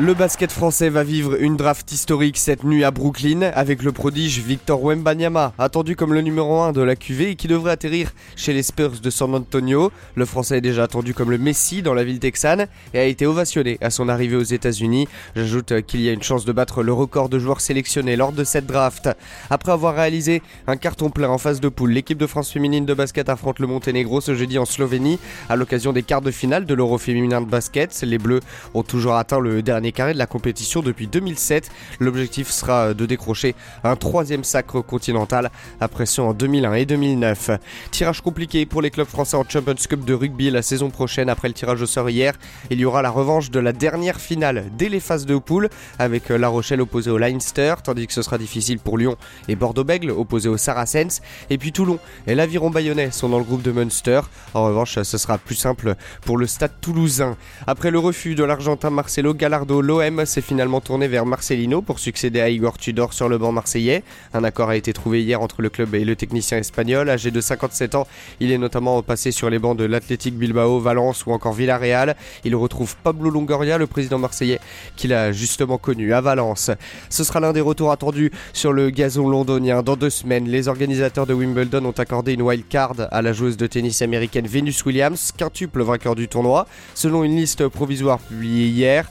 Le basket français va vivre une draft historique cette nuit à Brooklyn avec le prodige Victor Wembanyama, attendu comme le numéro 1 de la QV et qui devrait atterrir chez les Spurs de San Antonio. Le français est déjà attendu comme le Messi dans la ville texane et a été ovationné à son arrivée aux États-Unis. J'ajoute qu'il y a une chance de battre le record de joueurs sélectionnés lors de cette draft. Après avoir réalisé un carton plein en phase de poule, l'équipe de France féminine de basket affronte le Monténégro ce jeudi en Slovénie à l'occasion des quarts de finale de l'Euro féminin de basket. Les Bleus ont toujours atteint le dernier carré de la compétition depuis 2007. L'objectif sera de décrocher un troisième sacre continental après ceux en 2001 et 2009. Tirage compliqué pour les clubs français en Champions Cup de rugby la saison prochaine après le tirage au sort hier. Il y aura la revanche de la dernière finale dès les phases de poule avec La Rochelle opposée au Leinster, tandis que ce sera difficile pour Lyon et Bordeaux-Bègle opposés au Saracens. Et puis Toulon et l'Aviron Bayonnais sont dans le groupe de Munster. En revanche, ce sera plus simple pour le stade toulousain. Après le refus de l'Argentin Marcelo Gallardo l'OM s'est finalement tourné vers Marcelino pour succéder à Igor Tudor sur le banc marseillais. Un accord a été trouvé hier entre le club et le technicien espagnol. Âgé de 57 ans, il est notamment passé sur les bancs de l'Athletic Bilbao, Valence ou encore Villarreal. Il retrouve Pablo Longoria, le président marseillais, qu'il a justement connu à Valence. Ce sera l'un des retours attendus sur le gazon londonien. Dans deux semaines, les organisateurs de Wimbledon ont accordé une wild card à la joueuse de tennis américaine Venus Williams, quintuple vainqueur du tournoi. Selon une liste provisoire publiée hier,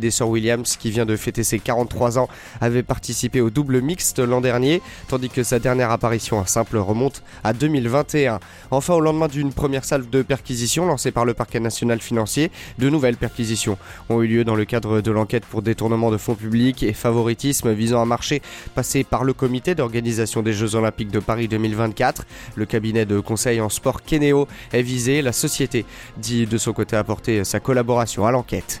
des sœurs Williams, qui vient de fêter ses 43 ans, avait participé au double mixte l'an dernier, tandis que sa dernière apparition en simple remonte à 2021. Enfin, au lendemain d'une première salve de perquisition lancée par le parquet national financier, de nouvelles perquisitions ont eu lieu dans le cadre de l'enquête pour détournement de fonds publics et favoritisme visant à marcher passé par le comité d'organisation des Jeux Olympiques de Paris 2024. Le cabinet de conseil en sport Keneo est visé. La société dit de son côté apporter sa collaboration à l'enquête.